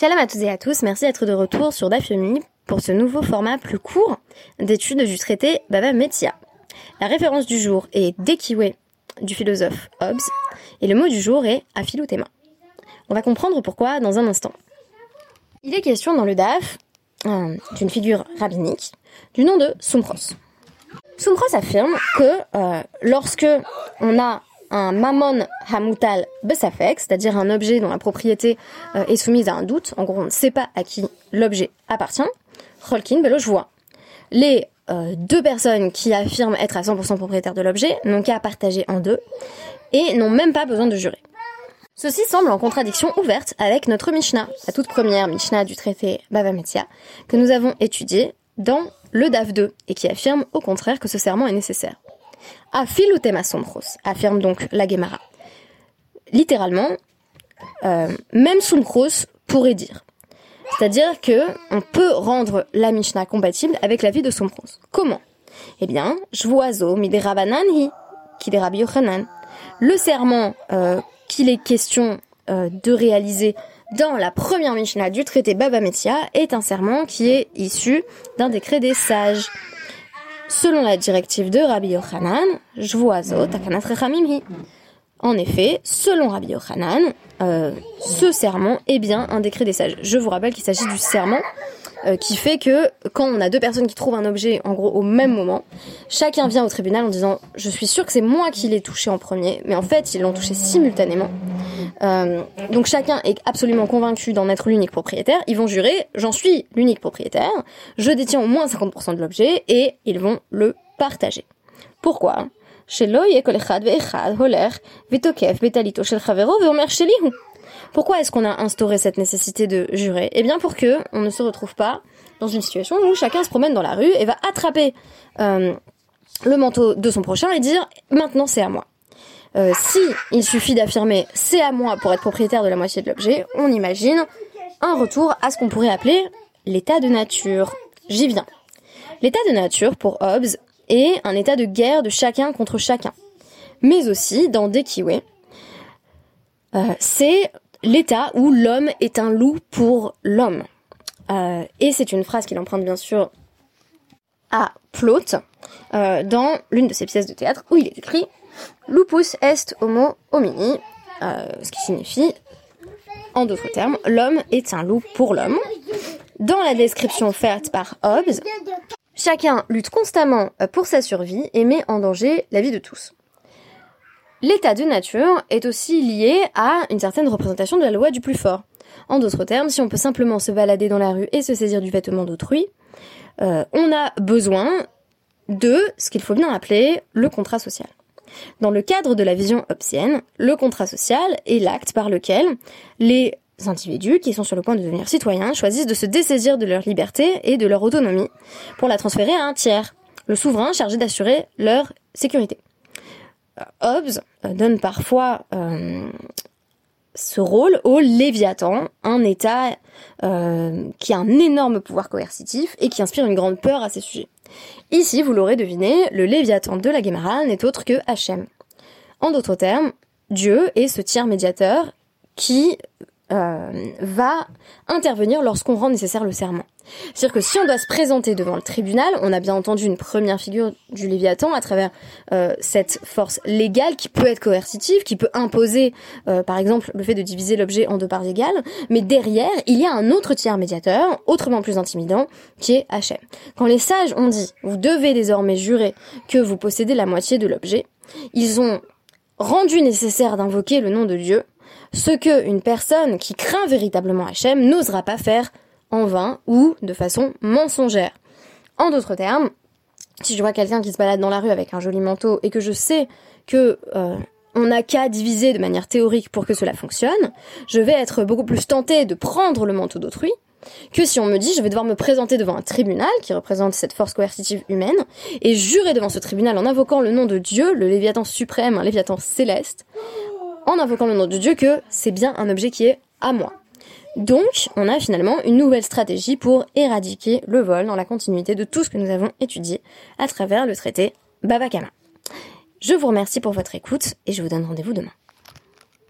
Shalom à tous et à tous, merci d'être de retour sur Dafyomi pour ce nouveau format plus court d'études du traité Baba Metia. La référence du jour est Dekiwe du philosophe Hobbes et le mot du jour est Aphilothéma. On va comprendre pourquoi dans un instant. Il est question dans le DAF euh, d'une figure rabbinique du nom de Sumchos. Sumchos affirme que euh, lorsque on a un mamon hamutal besafek, c'est-à-dire un objet dont la propriété euh, est soumise à un doute, en gros on ne sait pas à qui l'objet appartient, je vois. Les euh, deux personnes qui affirment être à 100% propriétaires de l'objet n'ont qu'à partager en deux et n'ont même pas besoin de jurer. Ceci semble en contradiction ouverte avec notre Mishnah, la toute première Mishnah du traité Bava Metzia, que nous avons étudié dans le DAF 2 et qui affirme au contraire que ce serment est nécessaire. Afilutema sombros, affirme donc la Gemara. Littéralement, euh, même Sombros pourrait dire. C'est-à-dire que on peut rendre la Mishnah compatible avec la vie de Sombros. Comment? Eh bien, Jvoazo miderabananhi, qui. Le serment euh, qu'il est question euh, de réaliser dans la première Mishnah du traité Baba Metia est un serment qui est issu d'un décret des sages selon la directive de Rabbi Yochanan, Jvoazo Takanat Rechamimhi. En effet, selon Rabbi Yochanan, euh, ce serment est bien un décret des sages. Je vous rappelle qu'il s'agit du serment euh, qui fait que quand on a deux personnes qui trouvent un objet en gros au même moment, chacun vient au tribunal en disant je suis sûr que c'est moi qui l'ai touché en premier, mais en fait ils l'ont touché simultanément. Euh, donc chacun est absolument convaincu d'en être l'unique propriétaire. Ils vont jurer j'en suis l'unique propriétaire, je détiens au moins 50% de l'objet et ils vont le partager. Pourquoi? Pourquoi est-ce qu'on a instauré cette nécessité de jurer? Eh bien pour que on ne se retrouve pas dans une situation où chacun se promène dans la rue et va attraper euh, le manteau de son prochain et dire maintenant c'est à moi. Euh, si il suffit d'affirmer c'est à moi pour être propriétaire de la moitié de l'objet, on imagine un retour à ce qu'on pourrait appeler l'état de nature. J'y viens. L'état de nature pour Hobbes est un état de guerre de chacun contre chacun. Mais aussi dans Dekiwe, euh, c'est l'état où l'homme est un loup pour l'homme. Euh, et c'est une phrase qu'il emprunte bien sûr à Plaute euh, dans l'une de ses pièces de théâtre où il est écrit Lupus est homo homini, euh, ce qui signifie, en d'autres termes, l'homme est un loup pour l'homme. Dans la description faite par Hobbes, chacun lutte constamment pour sa survie et met en danger la vie de tous. L'état de nature est aussi lié à une certaine représentation de la loi du plus fort. En d'autres termes, si on peut simplement se balader dans la rue et se saisir du vêtement d'autrui, euh, on a besoin de ce qu'il faut bien appeler le contrat social. Dans le cadre de la vision hobbesienne, le contrat social est l'acte par lequel les individus qui sont sur le point de devenir citoyens choisissent de se dessaisir de leur liberté et de leur autonomie pour la transférer à un tiers, le souverain chargé d'assurer leur sécurité. Hobbes euh, donne parfois euh, ce rôle au Léviathan, un État euh, qui a un énorme pouvoir coercitif et qui inspire une grande peur à ses sujets. Ici, vous l'aurez deviné, le Léviathan de la Guémara n'est autre que Hachem. En d'autres termes, Dieu est ce tiers médiateur qui euh, va intervenir lorsqu'on rend nécessaire le serment. C'est-à-dire que si on doit se présenter devant le tribunal, on a bien entendu une première figure du Léviathan à travers euh, cette force légale qui peut être coercitive, qui peut imposer, euh, par exemple, le fait de diviser l'objet en deux parts égales, mais derrière, il y a un autre tiers médiateur, autrement plus intimidant, qui est Hachem. Quand les sages ont dit, vous devez désormais jurer que vous possédez la moitié de l'objet, ils ont rendu nécessaire d'invoquer le nom de Dieu ce que une personne qui craint véritablement Hachem n'osera pas faire en vain ou de façon mensongère. En d'autres termes, si je vois quelqu'un qui se balade dans la rue avec un joli manteau et que je sais que euh, on n'a qu'à diviser de manière théorique pour que cela fonctionne, je vais être beaucoup plus tenté de prendre le manteau d'autrui que si on me dit je vais devoir me présenter devant un tribunal qui représente cette force coercitive humaine et jurer devant ce tribunal en invoquant le nom de Dieu, le Léviathan suprême, un Léviathan céleste, en invoquant le nom de Dieu que c'est bien un objet qui est à moi. Donc, on a finalement une nouvelle stratégie pour éradiquer le vol dans la continuité de tout ce que nous avons étudié à travers le traité Babakama. Je vous remercie pour votre écoute et je vous donne rendez-vous demain.